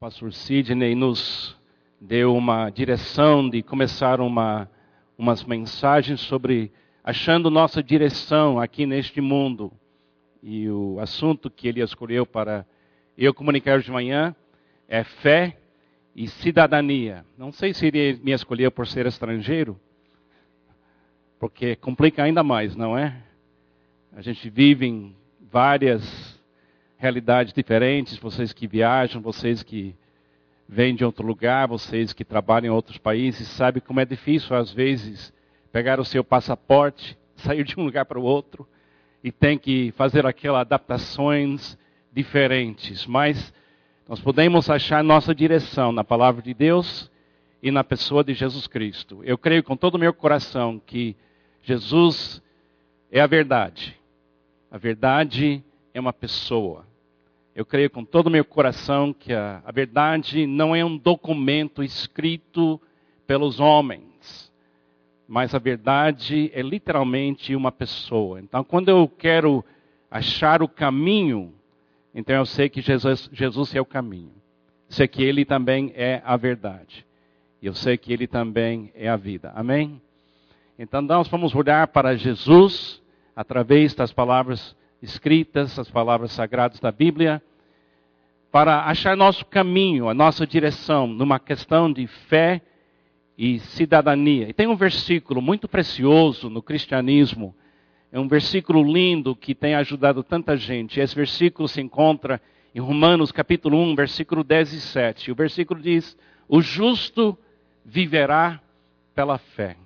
pastor Sidney nos deu uma direção de começar uma, umas mensagens sobre achando nossa direção aqui neste mundo. E o assunto que ele escolheu para eu comunicar de manhã é fé e cidadania. Não sei se ele me escolheu por ser estrangeiro, porque complica ainda mais, não é? A gente vive em várias realidades diferentes, vocês que viajam, vocês que vêm de outro lugar, vocês que trabalham em outros países, sabem como é difícil às vezes pegar o seu passaporte, sair de um lugar para o outro e tem que fazer aquelas adaptações diferentes, mas nós podemos achar nossa direção na palavra de Deus e na pessoa de Jesus Cristo. Eu creio com todo o meu coração que Jesus é a verdade. A verdade é uma pessoa. Eu creio com todo o meu coração que a, a verdade não é um documento escrito pelos homens, mas a verdade é literalmente uma pessoa. Então, quando eu quero achar o caminho, então eu sei que Jesus, Jesus é o caminho. Sei que Ele também é a verdade. E eu sei que Ele também é a vida. Amém? Então nós vamos olhar para Jesus através das palavras escritas, as palavras sagradas da Bíblia, para achar nosso caminho, a nossa direção, numa questão de fé e cidadania. E tem um versículo muito precioso no cristianismo, é um versículo lindo que tem ajudado tanta gente. Esse versículo se encontra em Romanos capítulo 1, versículo 10 e 7. O versículo diz: O justo viverá pela fé.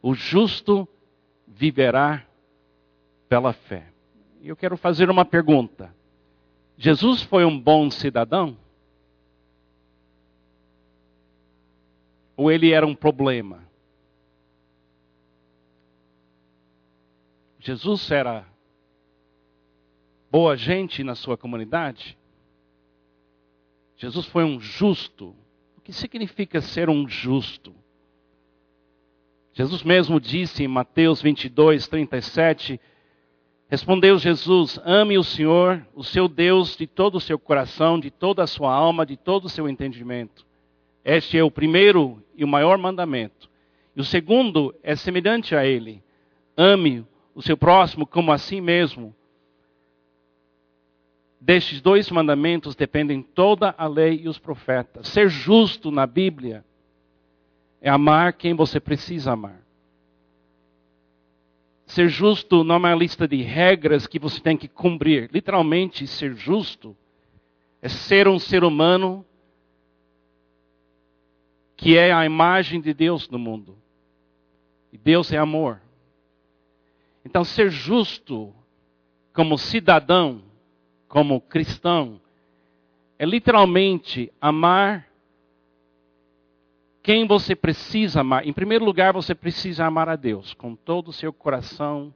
O justo viverá pela fé. E eu quero fazer uma pergunta. Jesus foi um bom cidadão? Ou ele era um problema? Jesus era boa gente na sua comunidade? Jesus foi um justo. O que significa ser um justo? Jesus mesmo disse em Mateus 22, 37 Respondeu Jesus: Ame o Senhor, o seu Deus, de todo o seu coração, de toda a sua alma, de todo o seu entendimento. Este é o primeiro e o maior mandamento. E o segundo é semelhante a ele: ame o seu próximo como a si mesmo. Destes dois mandamentos dependem toda a lei e os profetas. Ser justo na Bíblia é amar quem você precisa amar. Ser justo não é uma lista de regras que você tem que cumprir. Literalmente, ser justo é ser um ser humano que é a imagem de Deus no mundo. E Deus é amor. Então, ser justo como cidadão, como cristão, é literalmente amar quem você precisa amar? Em primeiro lugar, você precisa amar a Deus com todo o seu coração,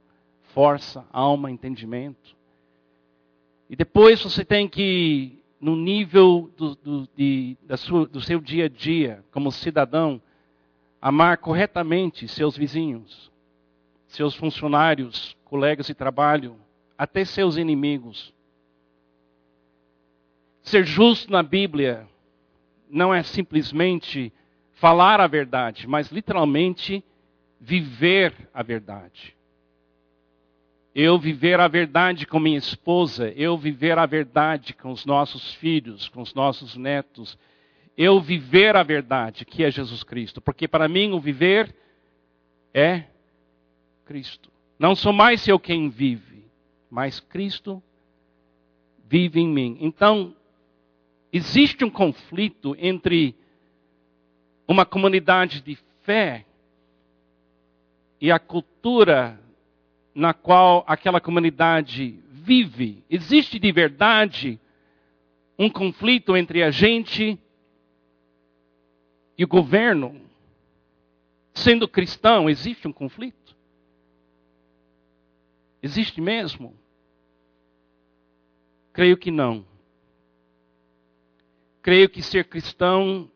força, alma, entendimento. E depois você tem que, no nível do, do, de, sua, do seu dia a dia, como cidadão, amar corretamente seus vizinhos, seus funcionários, colegas de trabalho, até seus inimigos. Ser justo na Bíblia não é simplesmente falar a verdade, mas literalmente viver a verdade. Eu viver a verdade com minha esposa, eu viver a verdade com os nossos filhos, com os nossos netos, eu viver a verdade, que é Jesus Cristo, porque para mim o viver é Cristo. Não sou mais eu quem vive, mas Cristo vive em mim. Então, existe um conflito entre uma comunidade de fé e a cultura na qual aquela comunidade vive. Existe de verdade um conflito entre a gente e o governo. Sendo cristão, existe um conflito? Existe mesmo? Creio que não. Creio que ser cristão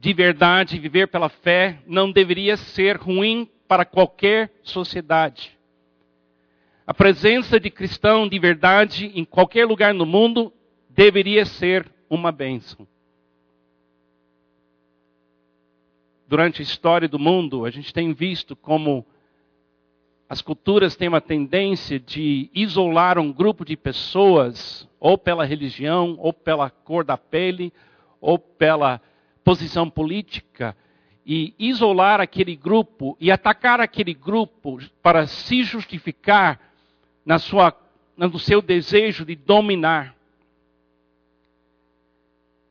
de verdade, viver pela fé, não deveria ser ruim para qualquer sociedade. A presença de cristão de verdade em qualquer lugar no mundo deveria ser uma bênção. Durante a história do mundo, a gente tem visto como as culturas têm uma tendência de isolar um grupo de pessoas, ou pela religião, ou pela cor da pele, ou pela posição política, e isolar aquele grupo e atacar aquele grupo para se justificar na sua, no seu desejo de dominar.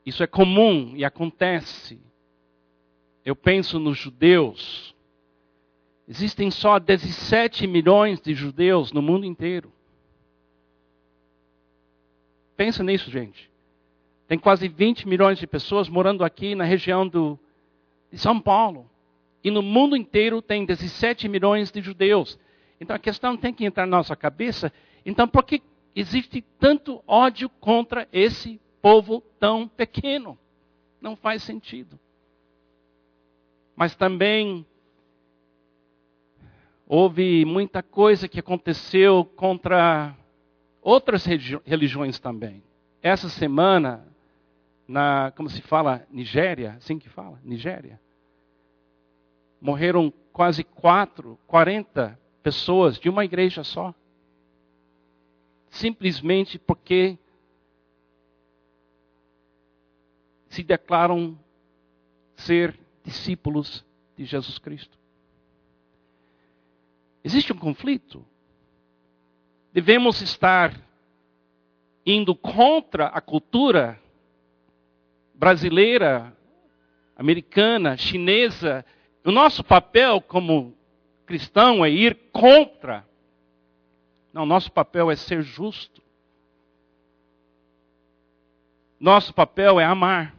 Isso é comum e acontece. Eu penso nos judeus Existem só 17 milhões de judeus no mundo inteiro. Pensa nisso, gente. Tem quase 20 milhões de pessoas morando aqui na região do, de São Paulo. E no mundo inteiro tem 17 milhões de judeus. Então a questão tem que entrar na nossa cabeça. Então por que existe tanto ódio contra esse povo tão pequeno? Não faz sentido. Mas também houve muita coisa que aconteceu contra outras religiões também. Essa semana, na, como se fala, Nigéria, assim que fala, Nigéria, morreram quase quatro, 40 pessoas de uma igreja só. Simplesmente porque se declaram ser discípulos de Jesus Cristo. Existe um conflito. Devemos estar indo contra a cultura brasileira, americana, chinesa. O nosso papel como cristão é ir contra. Não, nosso papel é ser justo. Nosso papel é amar.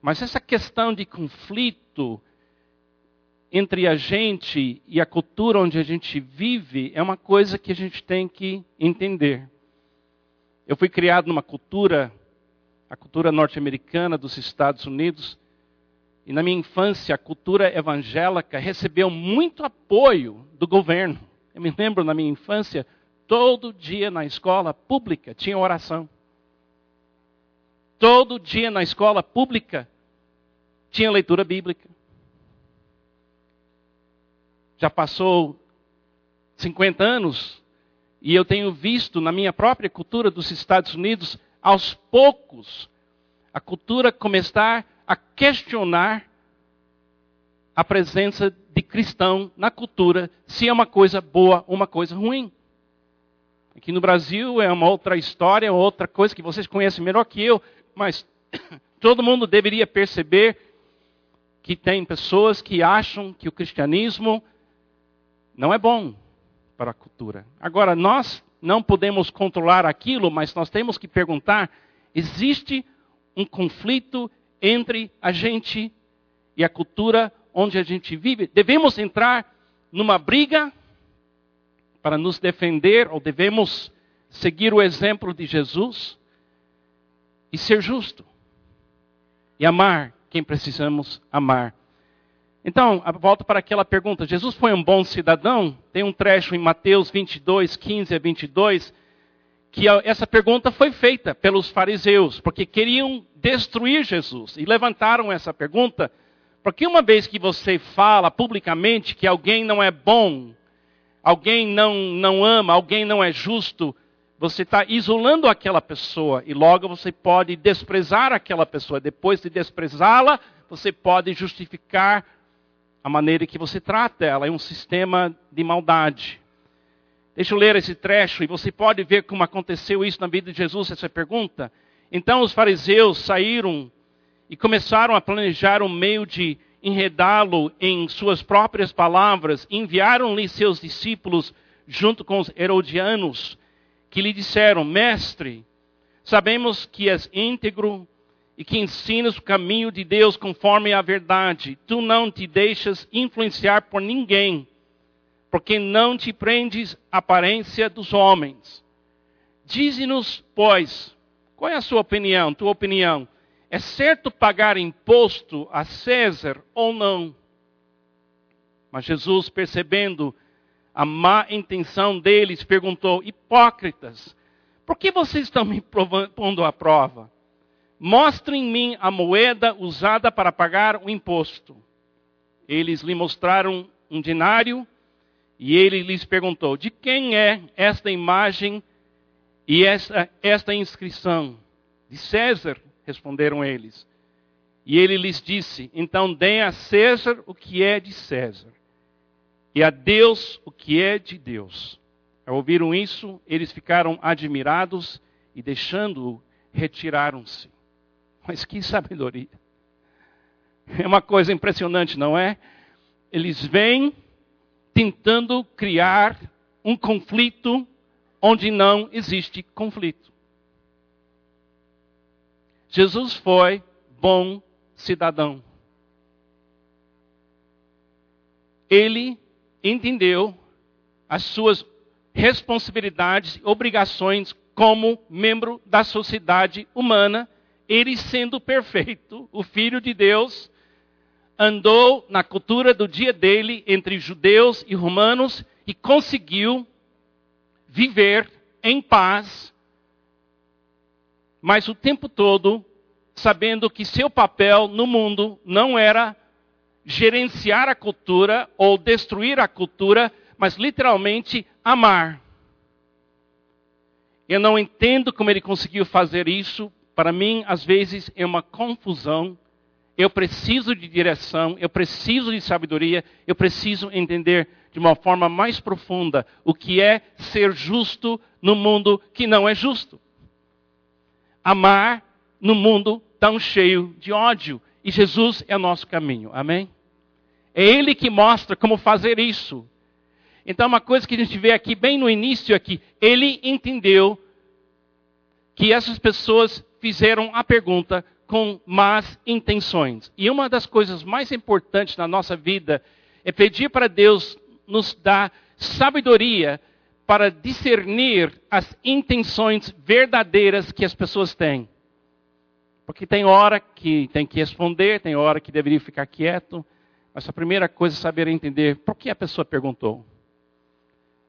Mas essa questão de conflito entre a gente e a cultura onde a gente vive é uma coisa que a gente tem que entender. Eu fui criado numa cultura, a cultura norte-americana dos Estados Unidos, e na minha infância a cultura evangélica recebeu muito apoio do governo. Eu me lembro na minha infância, todo dia na escola pública tinha oração. Todo dia na escola pública tinha leitura bíblica já passou 50 anos, e eu tenho visto na minha própria cultura dos Estados Unidos, aos poucos, a cultura começar a questionar a presença de cristão na cultura, se é uma coisa boa ou uma coisa ruim. Aqui no Brasil é uma outra história, outra coisa que vocês conhecem melhor que eu, mas todo mundo deveria perceber que tem pessoas que acham que o cristianismo não é bom para a cultura. Agora, nós não podemos controlar aquilo, mas nós temos que perguntar: existe um conflito entre a gente e a cultura onde a gente vive? Devemos entrar numa briga para nos defender, ou devemos seguir o exemplo de Jesus e ser justo e amar quem precisamos amar. Então, volto para aquela pergunta: Jesus foi um bom cidadão? Tem um trecho em Mateus 22, 15 a 22, que essa pergunta foi feita pelos fariseus, porque queriam destruir Jesus. E levantaram essa pergunta, porque uma vez que você fala publicamente que alguém não é bom, alguém não, não ama, alguém não é justo, você está isolando aquela pessoa e logo você pode desprezar aquela pessoa. Depois de desprezá-la, você pode justificar a maneira que você trata ela, é um sistema de maldade. Deixa eu ler esse trecho e você pode ver como aconteceu isso na vida de Jesus, essa pergunta. Então os fariseus saíram e começaram a planejar um meio de enredá-lo em suas próprias palavras. Enviaram-lhe seus discípulos junto com os herodianos, que lhe disseram: Mestre, sabemos que és íntegro e que ensinas o caminho de Deus conforme a verdade. Tu não te deixas influenciar por ninguém, porque não te prendes à aparência dos homens. Dize-nos, pois, qual é a sua opinião, tua opinião? É certo pagar imposto a César ou não? Mas Jesus, percebendo a má intenção deles, perguntou: Hipócritas, Por que vocês estão me pondo à prova? Mostrem em mim a moeda usada para pagar o imposto. Eles lhe mostraram um dinário e ele lhes perguntou: De quem é esta imagem e esta, esta inscrição? De César, responderam eles. E ele lhes disse: Então deem a César o que é de César, e a Deus o que é de Deus. Ao ouviram isso, eles ficaram admirados e, deixando-o, retiraram-se. Mas que sabedoria! É uma coisa impressionante, não é? Eles vêm tentando criar um conflito onde não existe conflito. Jesus foi bom cidadão. Ele entendeu as suas responsabilidades e obrigações como membro da sociedade humana, ele sendo perfeito, o filho de Deus, andou na cultura do dia dele entre judeus e romanos e conseguiu viver em paz, mas o tempo todo sabendo que seu papel no mundo não era gerenciar a cultura ou destruir a cultura, mas literalmente amar. Eu não entendo como ele conseguiu fazer isso. Para mim, às vezes, é uma confusão. Eu preciso de direção, eu preciso de sabedoria, eu preciso entender de uma forma mais profunda o que é ser justo no mundo que não é justo. Amar no mundo tão cheio de ódio. E Jesus é o nosso caminho. Amém? É Ele que mostra como fazer isso. Então, uma coisa que a gente vê aqui, bem no início aqui, ele entendeu que essas pessoas fizeram a pergunta com más intenções. E uma das coisas mais importantes na nossa vida é pedir para Deus nos dar sabedoria para discernir as intenções verdadeiras que as pessoas têm. Porque tem hora que tem que responder, tem hora que deveria ficar quieto. Mas a primeira coisa é saber entender por que a pessoa perguntou.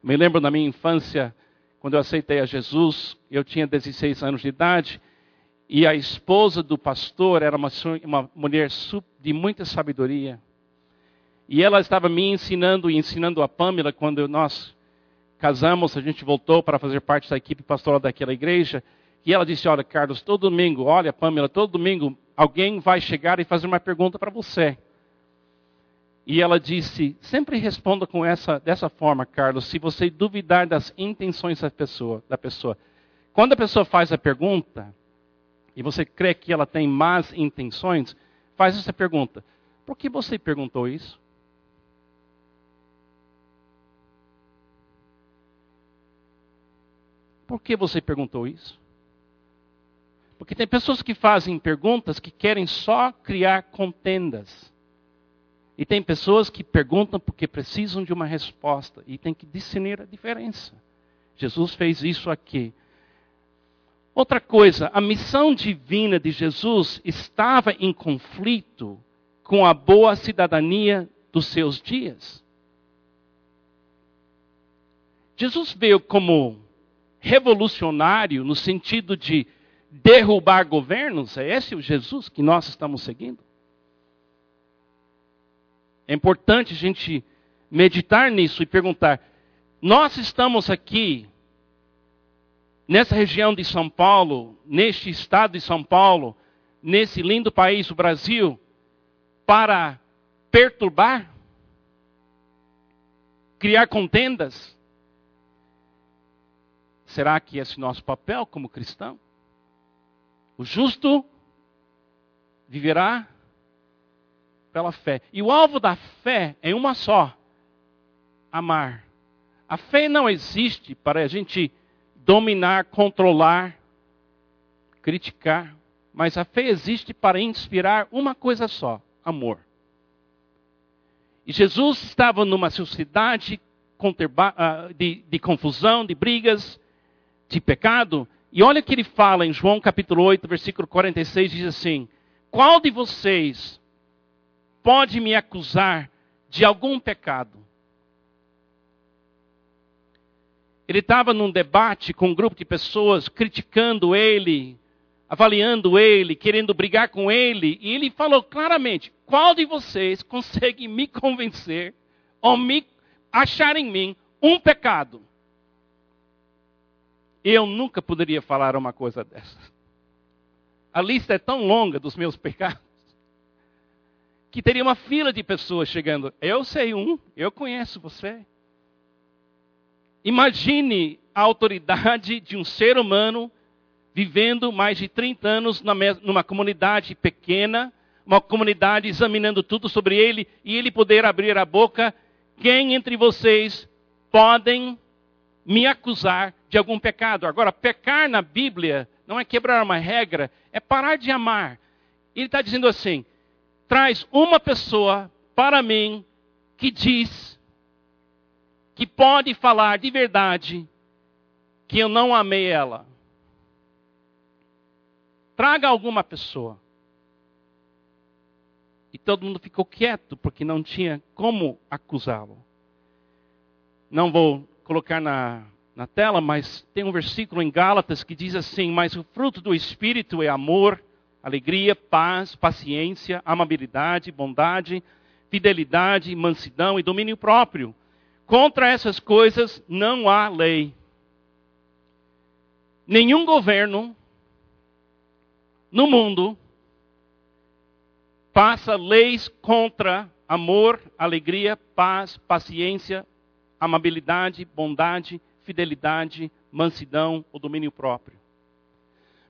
Me lembro na minha infância, quando eu aceitei a Jesus, eu tinha 16 anos de idade, e a esposa do pastor era uma, uma mulher de muita sabedoria. E ela estava me ensinando e ensinando a Pamela quando nós casamos, a gente voltou para fazer parte da equipe pastoral daquela igreja. E ela disse: Olha, Carlos, todo domingo, olha, Pamela, todo domingo alguém vai chegar e fazer uma pergunta para você. E ela disse: sempre responda com essa, dessa forma, Carlos, se você duvidar das intenções da pessoa, da pessoa. Quando a pessoa faz a pergunta, e você crê que ela tem más intenções, faz essa pergunta: por que você perguntou isso? Por que você perguntou isso? Porque tem pessoas que fazem perguntas que querem só criar contendas. E tem pessoas que perguntam porque precisam de uma resposta e tem que discernir a diferença. Jesus fez isso aqui. Outra coisa, a missão divina de Jesus estava em conflito com a boa cidadania dos seus dias. Jesus veio como revolucionário no sentido de derrubar governos? É esse o Jesus que nós estamos seguindo? É importante a gente meditar nisso e perguntar: nós estamos aqui, nessa região de São Paulo, neste estado de São Paulo, nesse lindo país, o Brasil, para perturbar? Criar contendas? Será que esse é nosso papel como cristão? O justo viverá pela fé. E o alvo da fé é uma só: amar. A fé não existe para a gente dominar, controlar, criticar, mas a fé existe para inspirar uma coisa só: amor. E Jesus estava numa sociedade ah, de, de confusão, de brigas, de pecado, e olha o que ele fala em João capítulo 8, versículo 46, diz assim: Qual de vocês pode me acusar de algum pecado? Ele estava num debate com um grupo de pessoas criticando ele, avaliando ele, querendo brigar com ele, e ele falou claramente: qual de vocês consegue me convencer ou me achar em mim um pecado? Eu nunca poderia falar uma coisa dessa. A lista é tão longa dos meus pecados que teria uma fila de pessoas chegando. Eu sei um, eu conheço você. Imagine a autoridade de um ser humano vivendo mais de 30 anos numa comunidade pequena, uma comunidade examinando tudo sobre ele, e ele poder abrir a boca. Quem entre vocês podem me acusar de algum pecado? Agora, pecar na Bíblia não é quebrar uma regra, é parar de amar. Ele está dizendo assim: traz uma pessoa para mim que diz que pode falar de verdade que eu não amei ela. Traga alguma pessoa. E todo mundo ficou quieto, porque não tinha como acusá-lo. Não vou colocar na, na tela, mas tem um versículo em Gálatas que diz assim: Mas o fruto do Espírito é amor, alegria, paz, paciência, amabilidade, bondade, fidelidade, mansidão e domínio próprio. Contra essas coisas não há lei. Nenhum governo no mundo passa leis contra amor, alegria, paz, paciência, amabilidade, bondade, fidelidade, mansidão ou domínio próprio.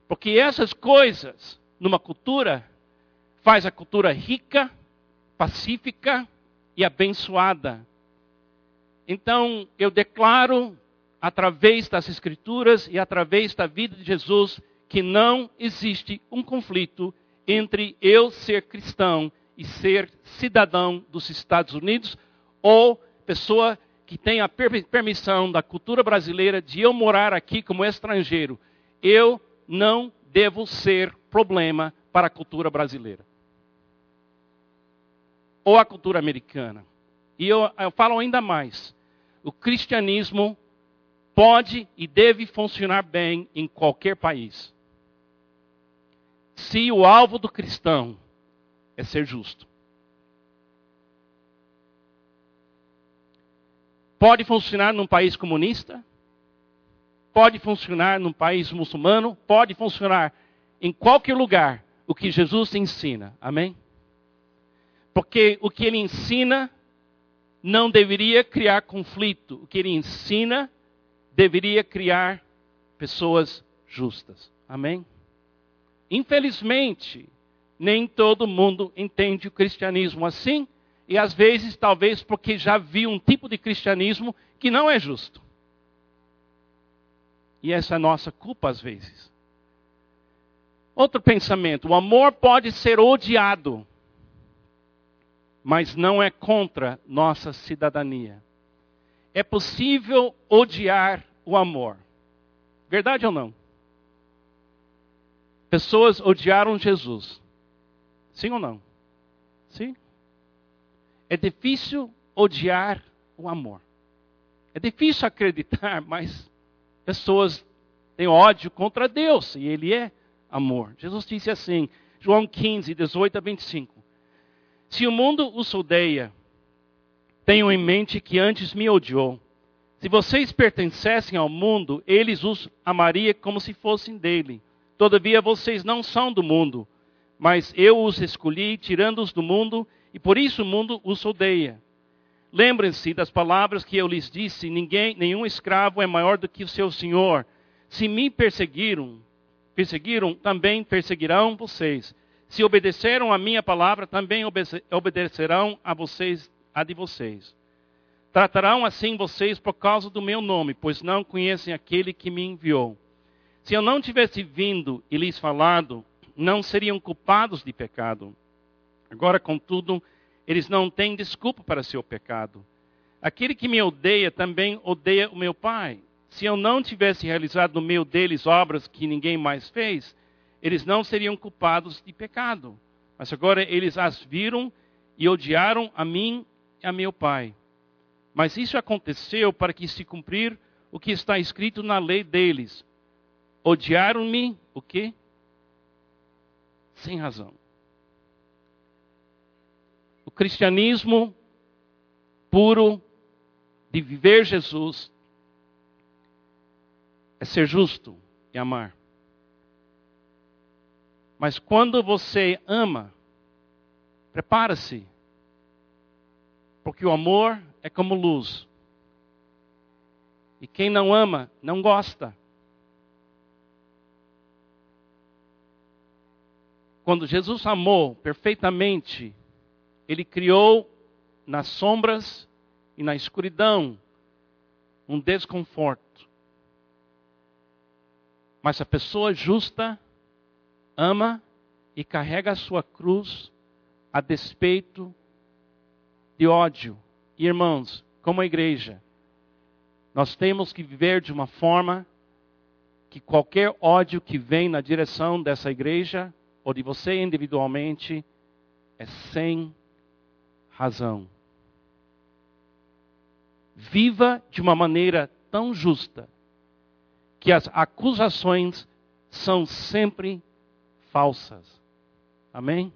Porque essas coisas, numa cultura, faz a cultura rica, pacífica e abençoada. Então, eu declaro, através das Escrituras e através da vida de Jesus, que não existe um conflito entre eu ser cristão e ser cidadão dos Estados Unidos ou pessoa que tem a permissão da cultura brasileira de eu morar aqui como estrangeiro. Eu não devo ser problema para a cultura brasileira. Ou a cultura americana. E eu, eu falo ainda mais. O cristianismo pode e deve funcionar bem em qualquer país se o alvo do cristão é ser justo. Pode funcionar num país comunista, pode funcionar num país muçulmano, pode funcionar em qualquer lugar o que Jesus ensina. Amém? Porque o que ele ensina não deveria criar conflito. O que ele ensina deveria criar pessoas justas. Amém? Infelizmente, nem todo mundo entende o cristianismo assim, e às vezes, talvez porque já viu um tipo de cristianismo que não é justo. E essa é a nossa culpa às vezes. Outro pensamento: o amor pode ser odiado, mas não é contra nossa cidadania. É possível odiar o amor. Verdade ou não? Pessoas odiaram Jesus. Sim ou não? Sim. É difícil odiar o amor. É difícil acreditar, mas pessoas têm ódio contra Deus e Ele é amor. Jesus disse assim, João 15, 18 a 25: Se o mundo os odeia, tenham em mente que antes me odiou. Se vocês pertencessem ao mundo, eles os amaria como se fossem dele. Todavia vocês não são do mundo, mas eu os escolhi, tirando-os do mundo, e por isso o mundo os odeia. Lembrem-se das palavras que eu lhes disse: ninguém, nenhum escravo é maior do que o seu senhor. Se me perseguiram, perseguiram, também perseguirão vocês. Se obedeceram a minha palavra, também obedecerão a vocês, a de vocês. Tratarão assim vocês por causa do meu nome, pois não conhecem aquele que me enviou. Se eu não tivesse vindo e lhes falado, não seriam culpados de pecado. Agora, contudo, eles não têm desculpa para seu pecado. Aquele que me odeia também odeia o meu Pai. Se eu não tivesse realizado no meio deles obras que ninguém mais fez, eles não seriam culpados de pecado. Mas agora eles as viram e odiaram a mim e a meu Pai. Mas isso aconteceu para que se cumprir o que está escrito na lei deles. Odiaram-me o quê? Sem razão. O cristianismo puro de viver Jesus é ser justo e amar. Mas quando você ama, prepara-se, porque o amor é como luz. E quem não ama, não gosta. Quando Jesus amou perfeitamente, ele criou nas sombras e na escuridão um desconforto. Mas a pessoa justa ama e carrega a sua cruz a despeito de ódio. irmãos, como a igreja, nós temos que viver de uma forma que qualquer ódio que vem na direção dessa igreja ou de você individualmente é sem razão. Viva de uma maneira tão justa que as acusações são sempre falsas. Amém?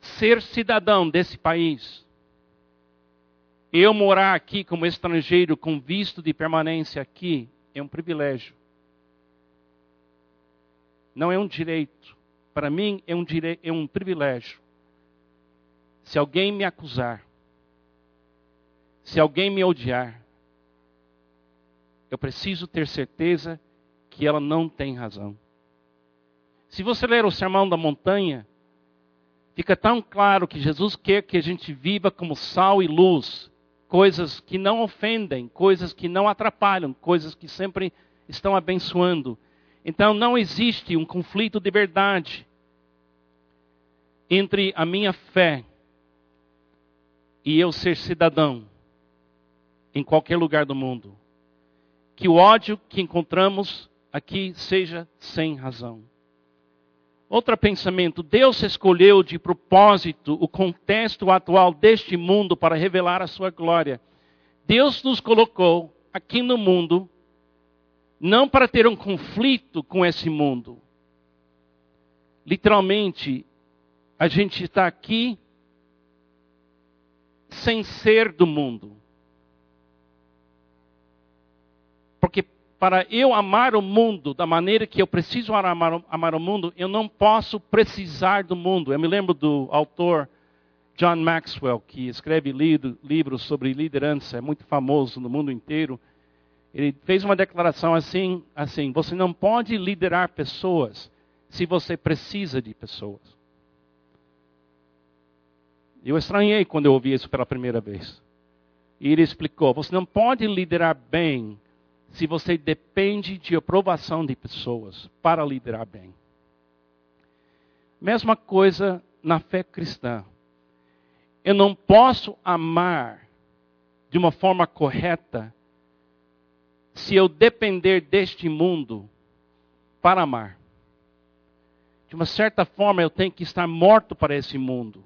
Ser cidadão desse país, eu morar aqui como estrangeiro com visto de permanência aqui, é um privilégio. Não é um direito. Para mim é um, dire... é um privilégio. Se alguém me acusar, se alguém me odiar, eu preciso ter certeza que ela não tem razão. Se você ler o Sermão da Montanha, fica tão claro que Jesus quer que a gente viva como sal e luz, coisas que não ofendem, coisas que não atrapalham, coisas que sempre estão abençoando. Então não existe um conflito de verdade entre a minha fé e eu ser cidadão em qualquer lugar do mundo. Que o ódio que encontramos aqui seja sem razão. Outro pensamento: Deus escolheu de propósito o contexto atual deste mundo para revelar a sua glória. Deus nos colocou aqui no mundo não para ter um conflito com esse mundo. Literalmente, a gente está aqui sem ser do mundo. Porque para eu amar o mundo da maneira que eu preciso amar, amar, o mundo, eu não posso precisar do mundo. Eu me lembro do autor John Maxwell, que escreve livros sobre liderança, é muito famoso no mundo inteiro. Ele fez uma declaração assim, assim: você não pode liderar pessoas se você precisa de pessoas. Eu estranhei quando eu ouvi isso pela primeira vez. E ele explicou: você não pode liderar bem se você depende de aprovação de pessoas para liderar bem. Mesma coisa na fé cristã. Eu não posso amar de uma forma correta se eu depender deste mundo para amar. De uma certa forma, eu tenho que estar morto para esse mundo.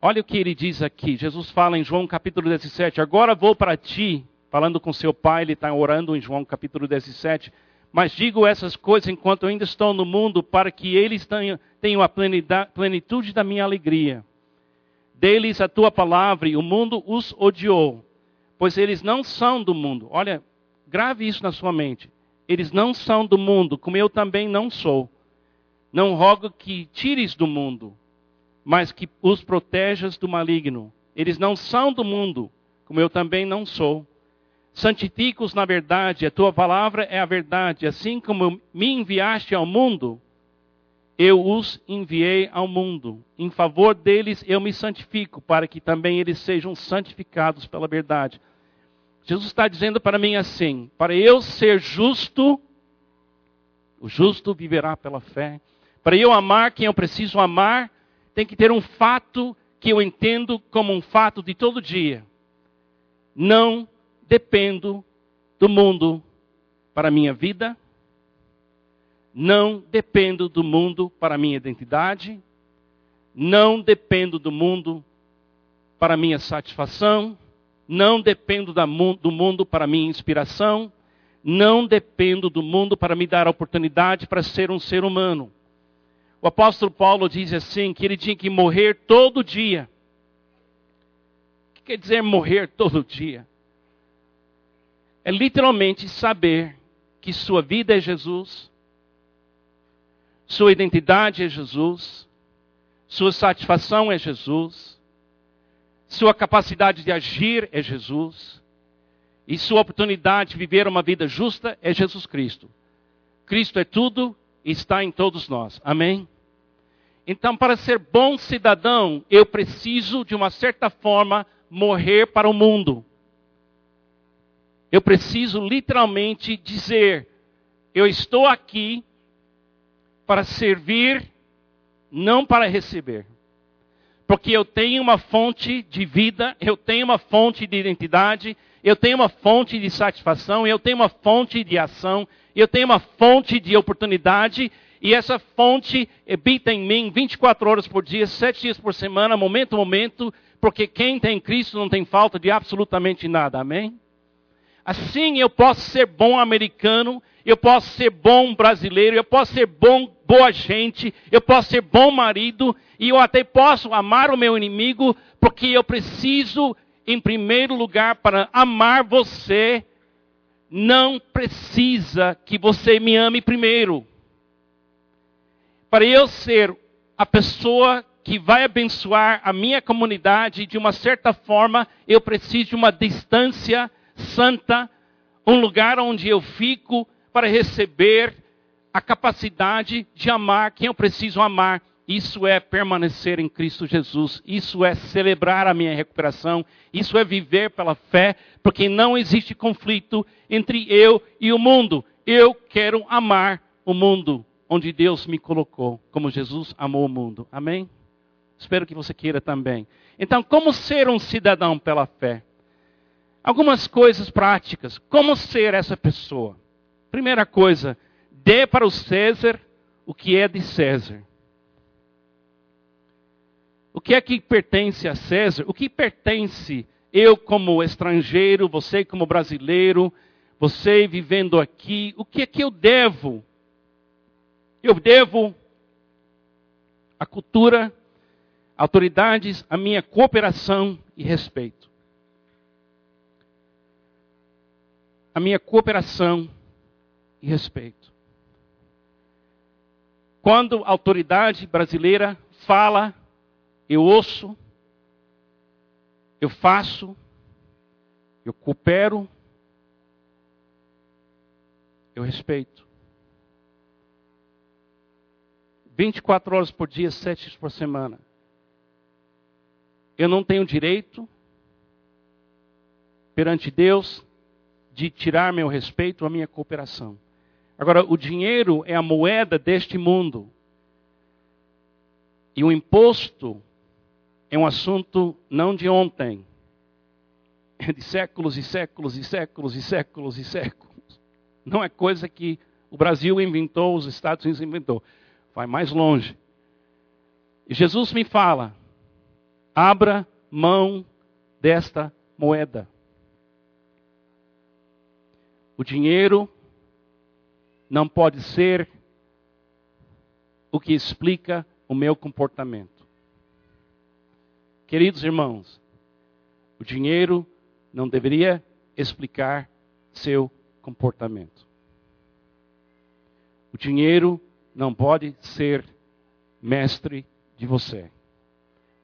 Olha o que ele diz aqui. Jesus fala em João capítulo 17: Agora vou para ti, falando com seu pai, ele está orando em João capítulo 17. Mas digo essas coisas enquanto ainda estou no mundo, para que eles tenham a plenitude da minha alegria. Deles a tua palavra, e o mundo os odiou, pois eles não são do mundo. Olha, grave isso na sua mente. Eles não são do mundo, como eu também não sou. Não rogo que tires do mundo, mas que os protejas do maligno. Eles não são do mundo, como eu também não sou. Santifica-os na verdade, a tua palavra é a verdade. Assim como me enviaste ao mundo, eu os enviei ao mundo. Em favor deles eu me santifico, para que também eles sejam santificados pela verdade. Jesus está dizendo para mim assim: para eu ser justo, o justo viverá pela fé. Para eu amar quem eu preciso amar, tem que ter um fato que eu entendo como um fato de todo dia. Não dependo do mundo para a minha vida, não dependo do mundo para a minha identidade, não dependo do mundo para a minha satisfação, Não dependo do mundo para minha inspiração. Não dependo do mundo para me dar a oportunidade para ser um ser humano. O apóstolo Paulo diz assim: que ele tinha que morrer todo dia. O que quer dizer morrer todo dia? É literalmente saber que sua vida é Jesus, sua identidade é Jesus, sua satisfação é Jesus, sua capacidade de agir é Jesus, e sua oportunidade de viver uma vida justa é Jesus Cristo. Cristo é tudo e está em todos nós. Amém? Então, para ser bom cidadão, eu preciso, de uma certa forma, morrer para o mundo. Eu preciso literalmente dizer: eu estou aqui para servir, não para receber. Porque eu tenho uma fonte de vida, eu tenho uma fonte de identidade, eu tenho uma fonte de satisfação, eu tenho uma fonte de ação, eu tenho uma fonte de oportunidade, e essa fonte habita em mim 24 horas por dia, 7 dias por semana, momento a momento, porque quem tem Cristo não tem falta de absolutamente nada, amém? Assim eu posso ser bom americano, eu posso ser bom brasileiro, eu posso ser bom, boa gente, eu posso ser bom marido, e eu até posso amar o meu inimigo, porque eu preciso, em primeiro lugar, para amar você, não precisa que você me ame primeiro. Para eu ser a pessoa que vai abençoar a minha comunidade de uma certa forma, eu preciso de uma distância santa, um lugar onde eu fico para receber a capacidade de amar quem eu preciso amar. Isso é permanecer em Cristo Jesus. Isso é celebrar a minha recuperação. Isso é viver pela fé, porque não existe conflito entre eu e o mundo. Eu quero amar o mundo onde Deus me colocou, como Jesus amou o mundo. Amém? Espero que você queira também. Então, como ser um cidadão pela fé? Algumas coisas práticas. Como ser essa pessoa? Primeira coisa, dê para o César o que é de César. O que é que pertence a César? O que pertence eu como estrangeiro, você como brasileiro, você vivendo aqui, o que é que eu devo? Eu devo a cultura, autoridades, a minha cooperação e respeito. A minha cooperação e respeito. Quando a autoridade brasileira fala, eu ouço, eu faço, eu coopero, eu respeito. 24 horas por dia, 7 dias por semana. Eu não tenho direito perante Deus de tirar meu respeito, a minha cooperação. Agora, o dinheiro é a moeda deste mundo. E o imposto é um assunto não de ontem, é de séculos e séculos e séculos e séculos e séculos. Não é coisa que o Brasil inventou, os Estados Unidos inventou. Vai mais longe. E Jesus me fala: abra mão desta moeda. O dinheiro não pode ser o que explica o meu comportamento. Queridos irmãos, o dinheiro não deveria explicar seu comportamento. O dinheiro não pode ser mestre de você.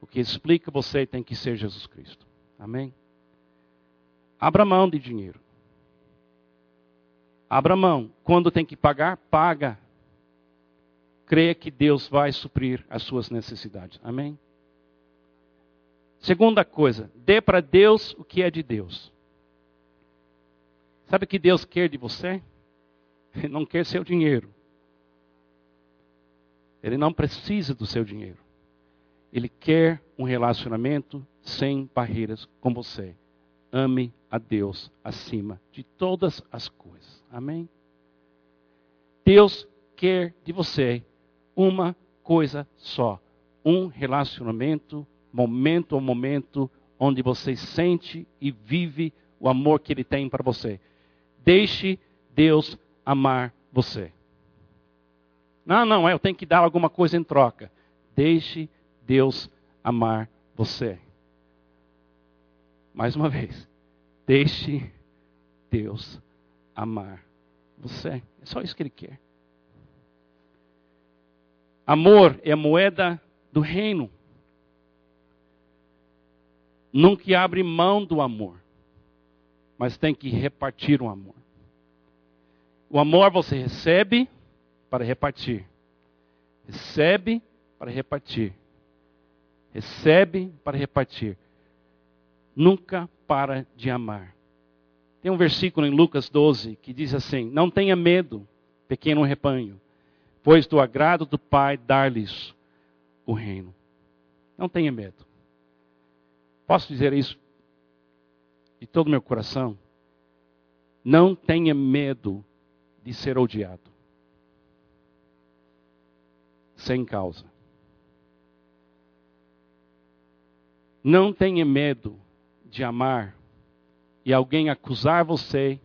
O que explica você tem que ser Jesus Cristo. Amém? Abra mão de dinheiro. Abra mão. Quando tem que pagar, paga. Creia que Deus vai suprir as suas necessidades. Amém? Segunda coisa, dê para Deus o que é de Deus. Sabe o que Deus quer de você? Ele não quer seu dinheiro. Ele não precisa do seu dinheiro. Ele quer um relacionamento sem barreiras com você. Ame a Deus acima de todas as coisas. Amém? Deus quer de você uma coisa só: um relacionamento, momento a momento, onde você sente e vive o amor que Ele tem para você. Deixe Deus amar você. Não, não, eu tenho que dar alguma coisa em troca. Deixe Deus amar você. Mais uma vez, deixe Deus amar você. É só isso que Ele quer. Amor é a moeda do reino. Nunca abre mão do amor, mas tem que repartir o amor. O amor você recebe para repartir. Recebe para repartir. Recebe para repartir. Nunca para de amar. Tem um versículo em Lucas 12 que diz assim: Não tenha medo, pequeno rebanho, pois do agrado do Pai dar-lhes o reino. Não tenha medo. Posso dizer isso de todo o meu coração? Não tenha medo de ser odiado. Sem causa. Não tenha medo de amar e alguém acusar você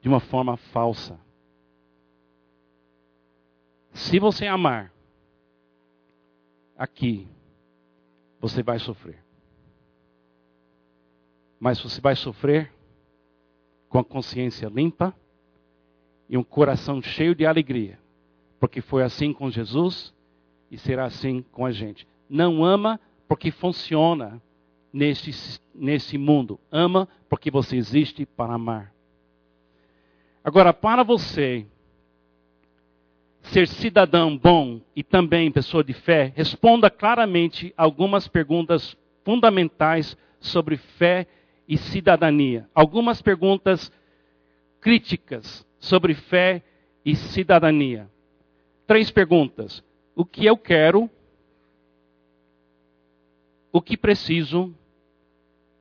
de uma forma falsa. Se você amar, aqui, você vai sofrer. Mas você vai sofrer com a consciência limpa e um coração cheio de alegria, porque foi assim com Jesus e será assim com a gente. Não ama porque funciona nesse, nesse mundo, ama porque você existe para amar. Agora, para você ser cidadão bom e também pessoa de fé, responda claramente algumas perguntas fundamentais sobre fé e cidadania. Algumas perguntas críticas sobre fé e cidadania. Três perguntas: o que eu quero? O que preciso?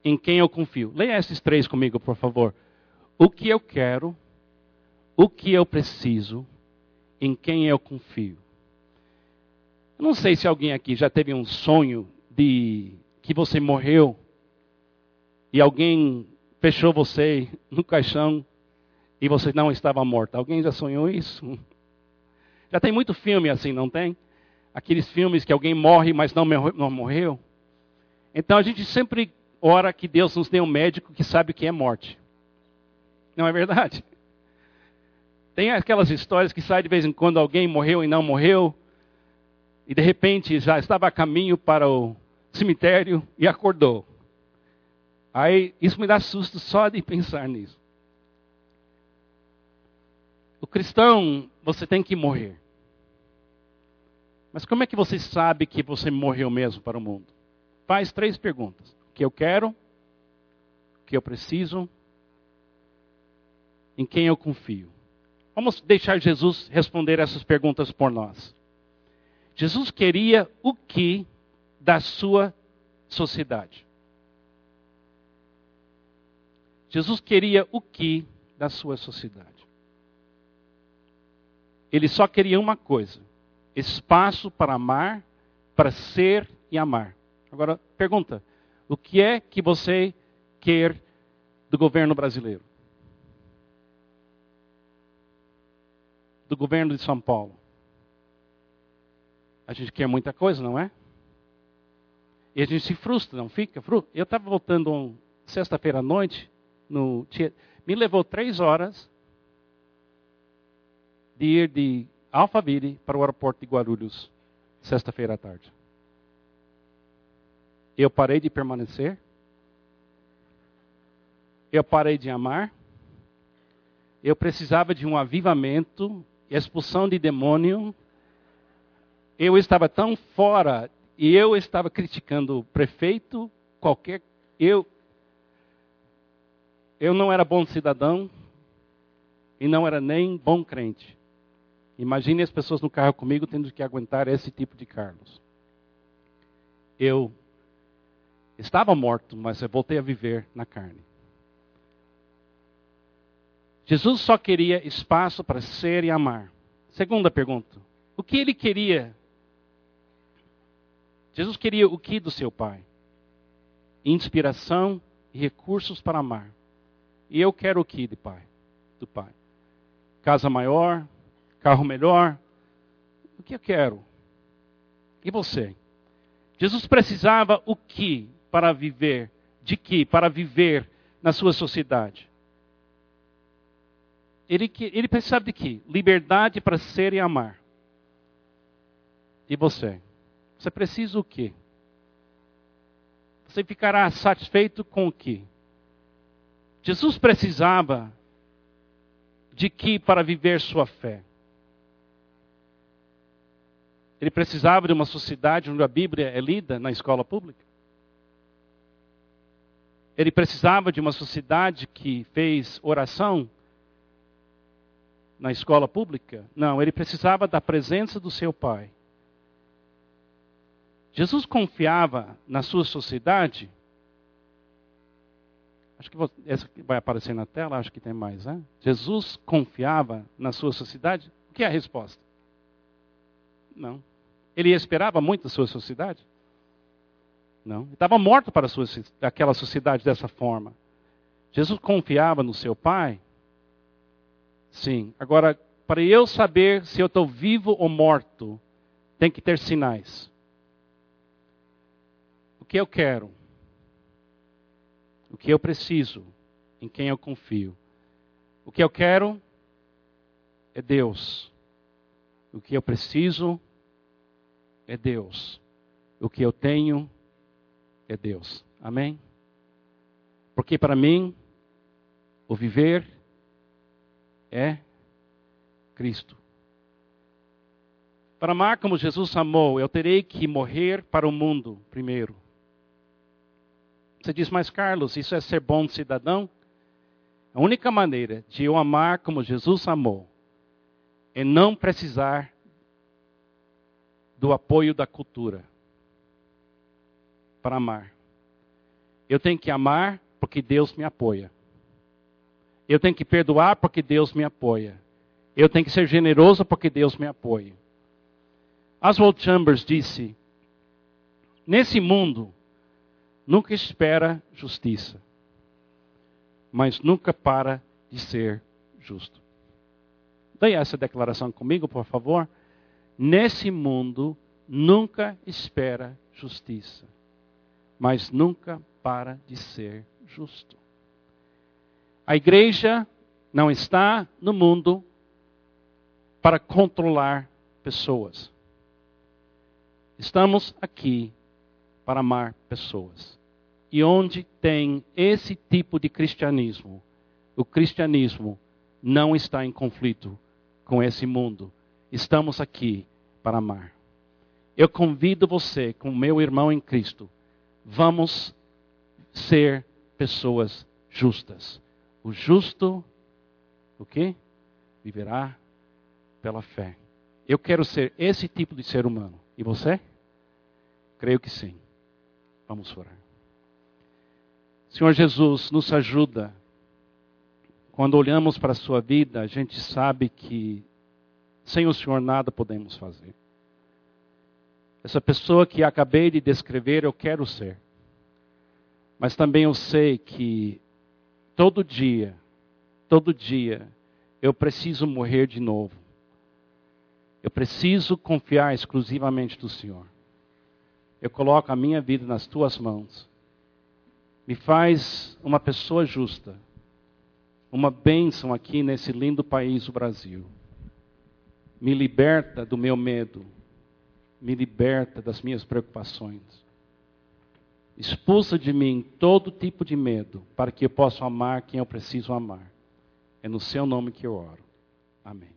Em quem eu confio? Leia esses três comigo, por favor. O que eu quero? O que eu preciso? em quem eu confio. Não sei se alguém aqui já teve um sonho de que você morreu e alguém fechou você no caixão e você não estava morto. Alguém já sonhou isso? Já tem muito filme assim, não tem? Aqueles filmes que alguém morre, mas não morreu. Então a gente sempre ora que Deus nos dê um médico que sabe o que é morte. Não é verdade? Tem aquelas histórias que sai de vez em quando alguém morreu e não morreu, e de repente já estava a caminho para o cemitério e acordou. Aí isso me dá susto só de pensar nisso. O cristão, você tem que morrer. Mas como é que você sabe que você morreu mesmo para o mundo? Faz três perguntas: que eu quero, o que eu preciso, em quem eu confio. Vamos deixar Jesus responder essas perguntas por nós. Jesus queria o que da sua sociedade? Jesus queria o que da sua sociedade? Ele só queria uma coisa: espaço para amar, para ser e amar. Agora, pergunta: o que é que você quer do governo brasileiro? do governo de São Paulo. A gente quer muita coisa, não é? E a gente se frustra, não fica? Eu estava voltando um, sexta-feira à noite, no, me levou três horas de ir de Alphaville para o aeroporto de Guarulhos, sexta-feira à tarde. Eu parei de permanecer. Eu parei de amar. Eu precisava de um avivamento expulsão de demônio, eu estava tão fora e eu estava criticando o prefeito, qualquer. Eu, eu não era bom cidadão e não era nem bom crente. Imagine as pessoas no carro comigo tendo que aguentar esse tipo de Carlos. Eu estava morto, mas eu voltei a viver na carne. Jesus só queria espaço para ser e amar. Segunda pergunta: o que ele queria? Jesus queria o que do seu pai? inspiração e recursos para amar. E eu quero o que de pai? Do pai. Casa maior, carro melhor. O que eu quero? E você? Jesus precisava o que para viver? De que para viver na sua sociedade? Ele, ele precisava de que? Liberdade para ser e amar. E você? Você precisa o quê? Você ficará satisfeito com o quê? Jesus precisava de que para viver sua fé? Ele precisava de uma sociedade onde a Bíblia é lida na escola pública? Ele precisava de uma sociedade que fez oração na escola pública? Não, ele precisava da presença do seu pai. Jesus confiava na sua sociedade. Acho que essa vai aparecer na tela, acho que tem mais, né? Jesus confiava na sua sociedade? O que é a resposta? Não. Ele esperava muito da sua sociedade? Não. Estava morto para sua, aquela sociedade dessa forma. Jesus confiava no seu Pai? Sim. Agora, para eu saber se eu estou vivo ou morto, tem que ter sinais que eu quero, o que eu preciso, em quem eu confio. O que eu quero é Deus. O que eu preciso é Deus. O que eu tenho é Deus. Amém? Porque para mim, o viver é Cristo. Para amar como Jesus amou, eu terei que morrer para o mundo primeiro. Você diz, mas Carlos, isso é ser bom cidadão? A única maneira de eu amar como Jesus amou é não precisar do apoio da cultura para amar. Eu tenho que amar porque Deus me apoia. Eu tenho que perdoar porque Deus me apoia. Eu tenho que ser generoso porque Deus me apoia. Oswald Chambers disse: Nesse mundo, nunca espera justiça, mas nunca para de ser justo. Dê essa declaração comigo, por favor. Nesse mundo, nunca espera justiça, mas nunca para de ser justo. A igreja não está no mundo para controlar pessoas. Estamos aqui para amar pessoas. E onde tem esse tipo de cristianismo, o cristianismo não está em conflito com esse mundo. Estamos aqui para amar. Eu convido você, com meu irmão em Cristo, vamos ser pessoas justas. O justo, o quê? Viverá pela fé. Eu quero ser esse tipo de ser humano. E você? Creio que sim. Vamos orar. Senhor Jesus, nos ajuda. Quando olhamos para a sua vida, a gente sabe que sem o Senhor nada podemos fazer. Essa pessoa que acabei de descrever, eu quero ser. Mas também eu sei que todo dia, todo dia, eu preciso morrer de novo. Eu preciso confiar exclusivamente no Senhor eu coloco a minha vida nas tuas mãos. Me faz uma pessoa justa, uma bênção aqui nesse lindo país, o Brasil. Me liberta do meu medo, me liberta das minhas preocupações. Expulsa de mim todo tipo de medo, para que eu possa amar quem eu preciso amar. É no seu nome que eu oro. Amém.